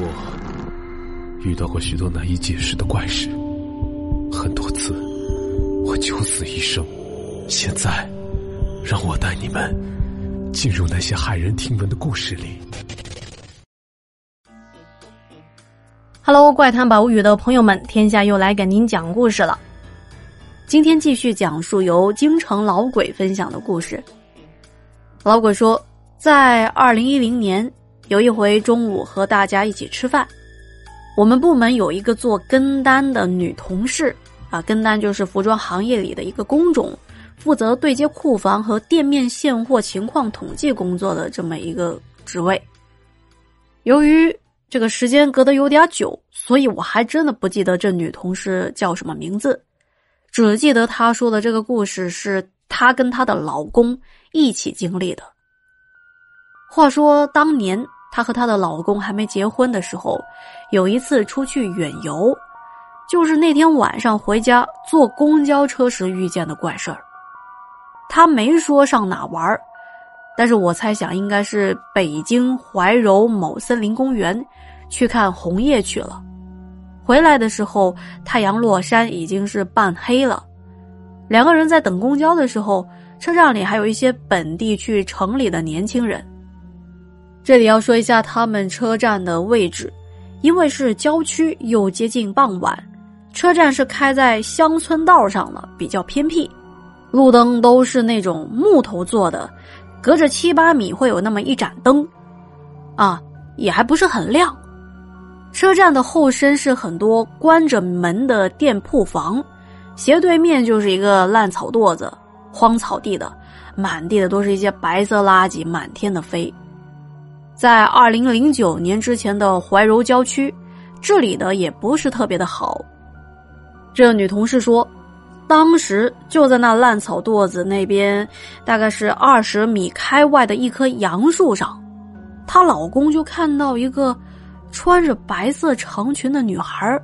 我遇到过许多难以解释的怪事，很多次我九死一生。现在，让我带你们进入那些骇人听闻的故事里。Hello，怪谈宝物语的朋友们，天下又来给您讲故事了。今天继续讲述由京城老鬼分享的故事。老鬼说，在二零一零年，有一回中午和大家一起吃饭，我们部门有一个做跟单的女同事啊，跟单就是服装行业里的一个工种，负责对接库房和店面现货情况统计工作的这么一个职位。由于这个时间隔得有点久，所以我还真的不记得这女同事叫什么名字。只记得她说的这个故事是她跟她的老公一起经历的。话说当年她和她的老公还没结婚的时候，有一次出去远游，就是那天晚上回家坐公交车时遇见的怪事儿。她没说上哪玩儿但是我猜想应该是北京怀柔某森林公园去看红叶去了。回来的时候，太阳落山，已经是半黑了。两个人在等公交的时候，车站里还有一些本地去城里的年轻人。这里要说一下他们车站的位置，因为是郊区又接近傍晚，车站是开在乡村道上的，比较偏僻，路灯都是那种木头做的，隔着七八米会有那么一盏灯，啊，也还不是很亮。车站的后身是很多关着门的店铺房，斜对面就是一个烂草垛子、荒草地的，满地的都是一些白色垃圾，满天的飞。在二零零九年之前的怀柔郊区，治理的也不是特别的好。这女同事说，当时就在那烂草垛子那边，大概是二十米开外的一棵杨树上，她老公就看到一个。穿着白色长裙的女孩，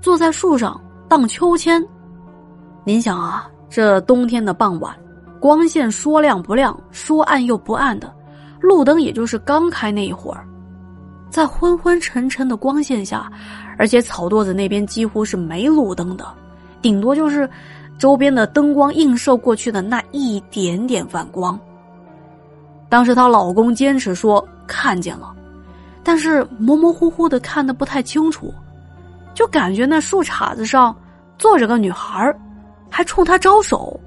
坐在树上荡秋千。您想啊，这冬天的傍晚，光线说亮不亮，说暗又不暗的，路灯也就是刚开那一会儿，在昏昏沉沉的光线下，而且草垛子那边几乎是没路灯的，顶多就是周边的灯光映射过去的那一点点反光。当时她老公坚持说看见了。但是模模糊糊的看的不太清楚，就感觉那树杈子上坐着个女孩，还冲他招手，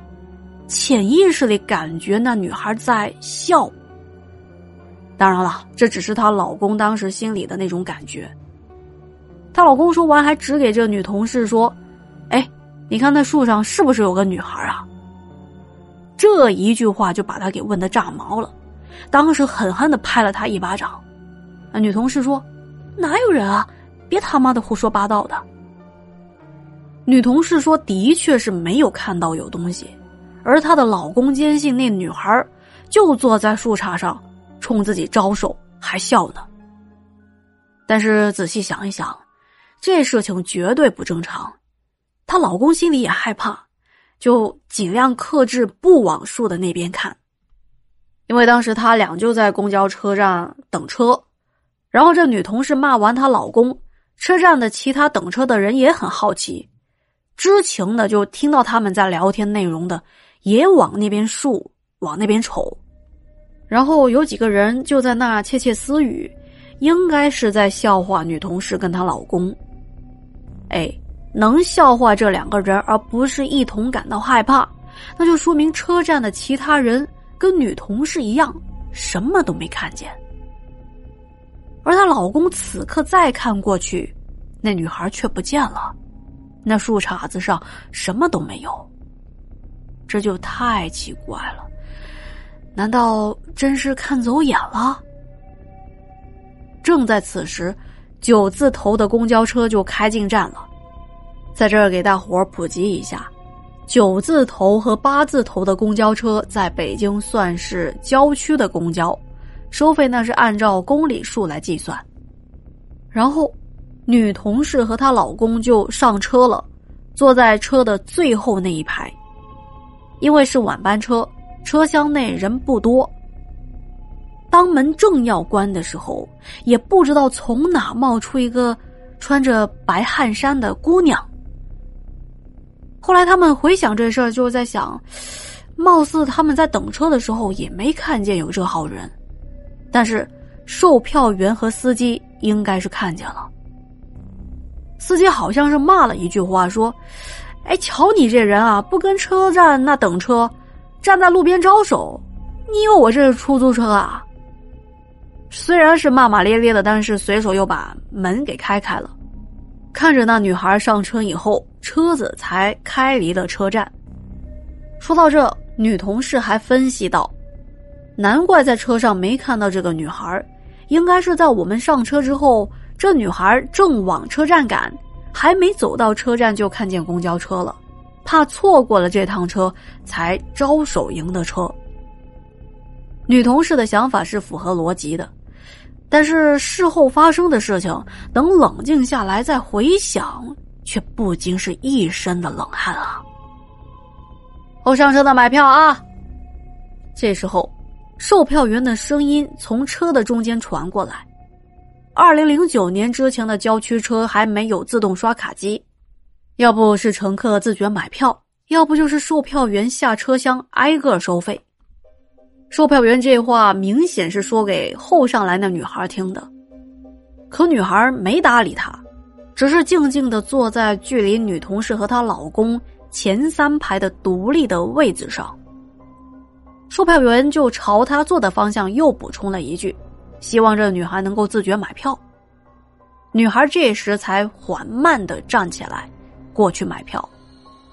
潜意识里感觉那女孩在笑。当然了，这只是她老公当时心里的那种感觉。她老公说完，还指给这女同事说：“哎，你看那树上是不是有个女孩啊？”这一句话就把她给问的炸毛了，当时狠狠的拍了她一巴掌。那女同事说：“哪有人啊？别他妈的胡说八道的。”女同事说：“的确是没有看到有东西，而她的老公坚信那女孩就坐在树杈上，冲自己招手还笑呢。但是仔细想一想，这事情绝对不正常。她老公心里也害怕，就尽量克制不往树的那边看，因为当时他俩就在公交车站等车。”然后这女同事骂完她老公，车站的其他等车的人也很好奇，知情的就听到他们在聊天内容的，也往那边树往那边瞅，然后有几个人就在那窃窃私语，应该是在笑话女同事跟她老公。哎，能笑话这两个人而不是一同感到害怕，那就说明车站的其他人跟女同事一样，什么都没看见。而她老公此刻再看过去，那女孩却不见了，那树杈子上什么都没有。这就太奇怪了，难道真是看走眼了？正在此时，九字头的公交车就开进站了。在这儿给大伙儿普及一下，九字头和八字头的公交车在北京算是郊区的公交。收费那是按照公里数来计算，然后，女同事和她老公就上车了，坐在车的最后那一排。因为是晚班车，车厢内人不多。当门正要关的时候，也不知道从哪冒出一个穿着白汗衫的姑娘。后来他们回想这事儿，就在想，貌似他们在等车的时候也没看见有这号人，但是售票员和司机应该是看见了。司机好像是骂了一句话，说：“哎，瞧你这人啊，不跟车站那等车，站在路边招手。你以为我这是出租车啊？”虽然是骂骂咧咧的，但是随手又把门给开开了。看着那女孩上车以后，车子才开离了车站。说到这，女同事还分析道：“难怪在车上没看到这个女孩，应该是在我们上车之后。”这女孩正往车站赶，还没走到车站就看见公交车了，怕错过了这趟车，才招手迎的车。女同事的想法是符合逻辑的，但是事后发生的事情，等冷静下来再回想，却不禁是一身的冷汗啊！我上车的买票啊！这时候，售票员的声音从车的中间传过来。二零零九年之前的郊区车还没有自动刷卡机，要不是乘客自觉买票，要不就是售票员下车厢挨个收费。售票员这话明显是说给后上来那女孩听的，可女孩没搭理他，只是静静的坐在距离女同事和她老公前三排的独立的位子上。售票员就朝他坐的方向又补充了一句。希望这女孩能够自觉买票。女孩这时才缓慢的站起来，过去买票，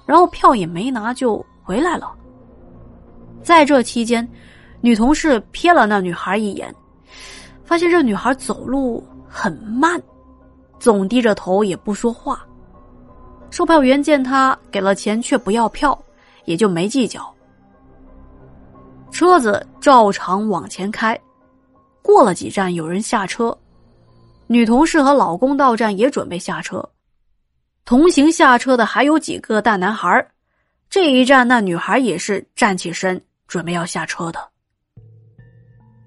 然后票也没拿就回来了。在这期间，女同事瞥了那女孩一眼，发现这女孩走路很慢，总低着头也不说话。售票员见她给了钱却不要票，也就没计较。车子照常往前开。过了几站，有人下车，女同事和老公到站也准备下车。同行下车的还有几个大男孩。这一站，那女孩也是站起身，准备要下车的。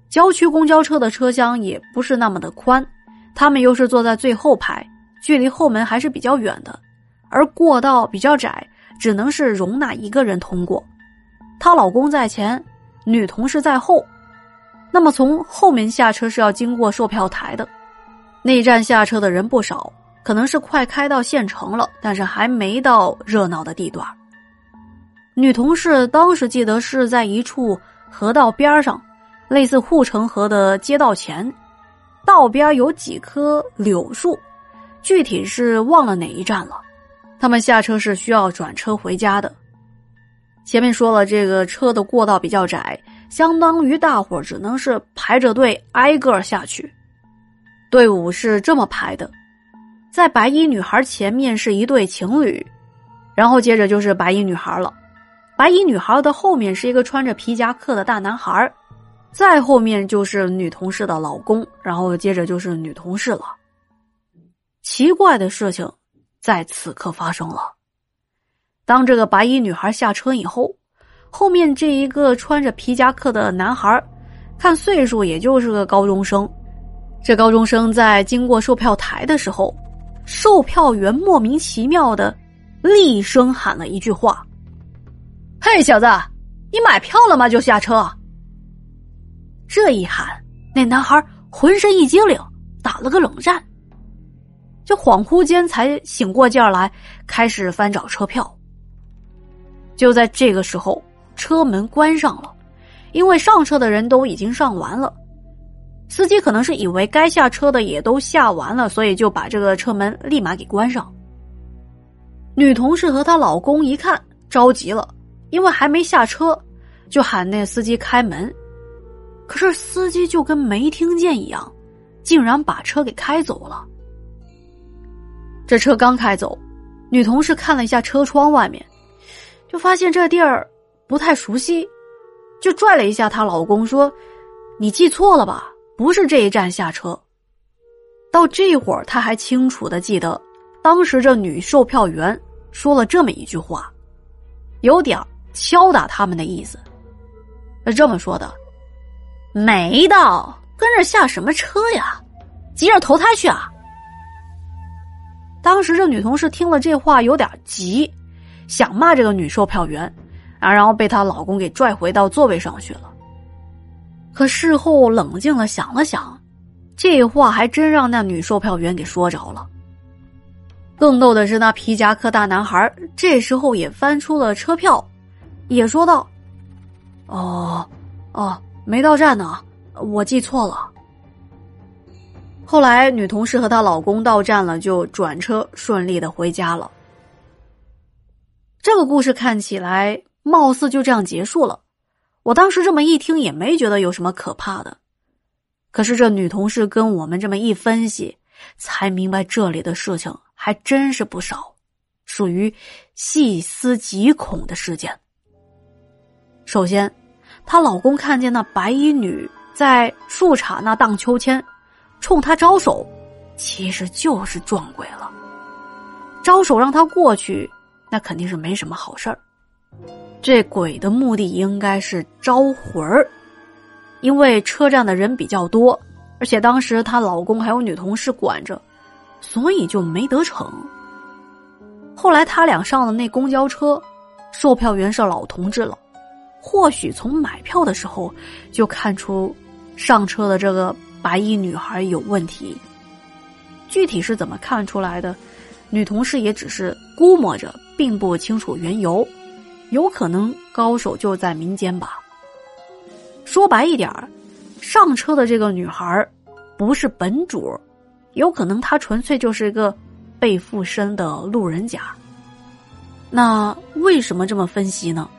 郊区公交车的车厢也不是那么的宽，他们又是坐在最后排，距离后门还是比较远的，而过道比较窄，只能是容纳一个人通过。她老公在前，女同事在后。那么从后门下车是要经过售票台的，那站下车的人不少，可能是快开到县城了，但是还没到热闹的地段。女同事当时记得是在一处河道边上，类似护城河的街道前，道边有几棵柳树，具体是忘了哪一站了。他们下车是需要转车回家的。前面说了，这个车的过道比较窄。相当于大伙只能是排着队挨个下去，队伍是这么排的：在白衣女孩前面是一对情侣，然后接着就是白衣女孩了。白衣女孩的后面是一个穿着皮夹克的大男孩，再后面就是女同事的老公，然后接着就是女同事了。奇怪的事情在此刻发生了，当这个白衣女孩下车以后。后面这一个穿着皮夹克的男孩，看岁数也就是个高中生。这高中生在经过售票台的时候，售票员莫名其妙的厉声喊了一句话：“嘿，小子，你买票了吗？就下车。”这一喊，那男孩浑身一激灵，打了个冷战，就恍惚间才醒过劲儿来，开始翻找车票。就在这个时候。车门关上了，因为上车的人都已经上完了，司机可能是以为该下车的也都下完了，所以就把这个车门立马给关上。女同事和她老公一看着急了，因为还没下车，就喊那司机开门，可是司机就跟没听见一样，竟然把车给开走了。这车刚开走，女同事看了一下车窗外面，就发现这地儿。不太熟悉，就拽了一下她老公，说：“你记错了吧？不是这一站下车。”到这会儿，他还清楚的记得，当时这女售票员说了这么一句话，有点敲打他们的意思。是这么说的：“没到，跟着下什么车呀？急着投胎去啊！当时这女同事听了这话有点急，想骂这个女售票员，啊，然后被她老公给拽回到座位上去了。可事后冷静了想了想，这话还真让那女售票员给说着了。更逗的是，那皮夹克大男孩这时候也翻出了车票，也说道：“哦，哦，没到站呢，我记错了。”后来，女同事和她老公到站了，就转车顺利的回家了。这个故事看起来貌似就这样结束了。我当时这么一听，也没觉得有什么可怕的。可是这女同事跟我们这么一分析，才明白这里的事情还真是不少，属于细思极恐的事件。首先，她老公看见那白衣女在树杈那荡秋千。冲她招手，其实就是撞鬼了。招手让她过去，那肯定是没什么好事儿。这鬼的目的应该是招魂儿，因为车站的人比较多，而且当时她老公还有女同事管着，所以就没得逞。后来他俩上了那公交车，售票员是老同志了，或许从买票的时候就看出上车的这个。白衣女孩有问题，具体是怎么看出来的？女同事也只是估摸着，并不清楚缘由。有可能高手就在民间吧。说白一点，上车的这个女孩不是本主，有可能她纯粹就是一个被附身的路人甲。那为什么这么分析呢？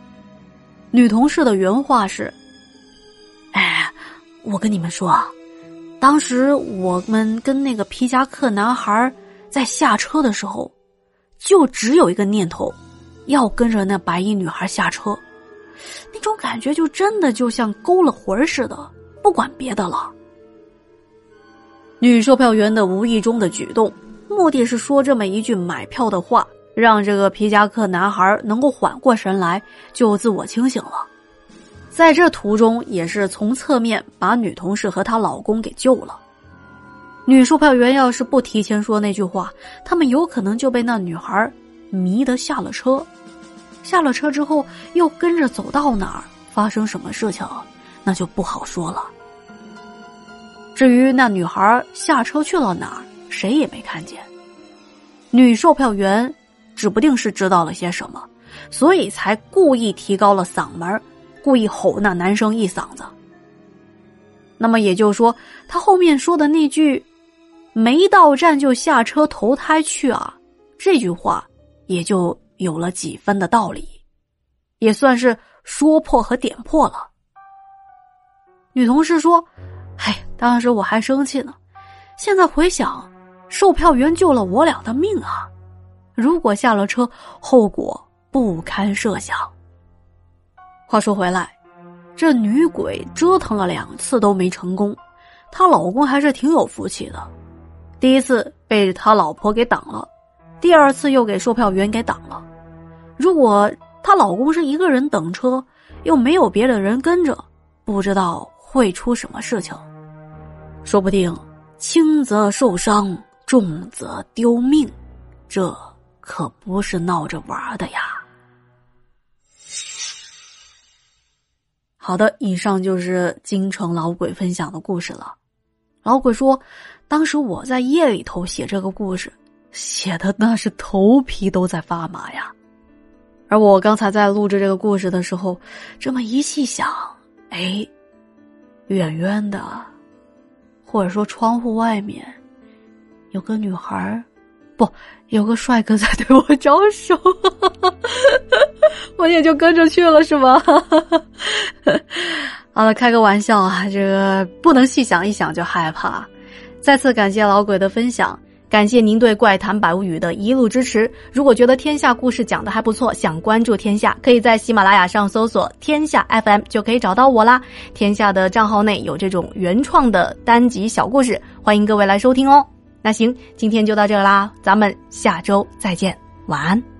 女同事的原话是：“哎，我跟你们说。”当时我们跟那个皮夹克男孩在下车的时候，就只有一个念头，要跟着那白衣女孩下车。那种感觉就真的就像勾了魂似的，不管别的了。女售票员的无意中的举动，目的是说这么一句买票的话，让这个皮夹克男孩能够缓过神来，就自我清醒了。在这途中，也是从侧面把女同事和她老公给救了。女售票员要是不提前说那句话，他们有可能就被那女孩迷得下了车。下了车之后，又跟着走到哪儿，发生什么事情，那就不好说了。至于那女孩下车去了哪儿，谁也没看见。女售票员指不定是知道了些什么，所以才故意提高了嗓门故意吼那男生一嗓子。那么也就是说，他后面说的那句“没到站就下车投胎去啊”，这句话也就有了几分的道理，也算是说破和点破了。女同事说：“哎，当时我还生气呢，现在回想，售票员救了我俩的命啊！如果下了车，后果不堪设想。”话说回来，这女鬼折腾了两次都没成功，她老公还是挺有福气的。第一次被他老婆给挡了，第二次又给售票员给挡了。如果她老公是一个人等车，又没有别的人跟着，不知道会出什么事情。说不定轻则受伤，重则丢命，这可不是闹着玩的呀。好的，以上就是京城老鬼分享的故事了。老鬼说，当时我在夜里头写这个故事，写的那是头皮都在发麻呀。而我刚才在录制这个故事的时候，这么一细想，哎，远远的，或者说窗户外面，有个女孩不，有个帅哥在对我招手。我也就跟着去了，是吗？好了，开个玩笑啊，这个不能细想，一想就害怕。再次感谢老鬼的分享，感谢您对《怪谈百物语》的一路支持。如果觉得天下故事讲的还不错，想关注天下，可以在喜马拉雅上搜索“天下 FM” 就可以找到我啦。天下的账号内有这种原创的单集小故事，欢迎各位来收听哦。那行，今天就到这啦，咱们下周再见，晚安。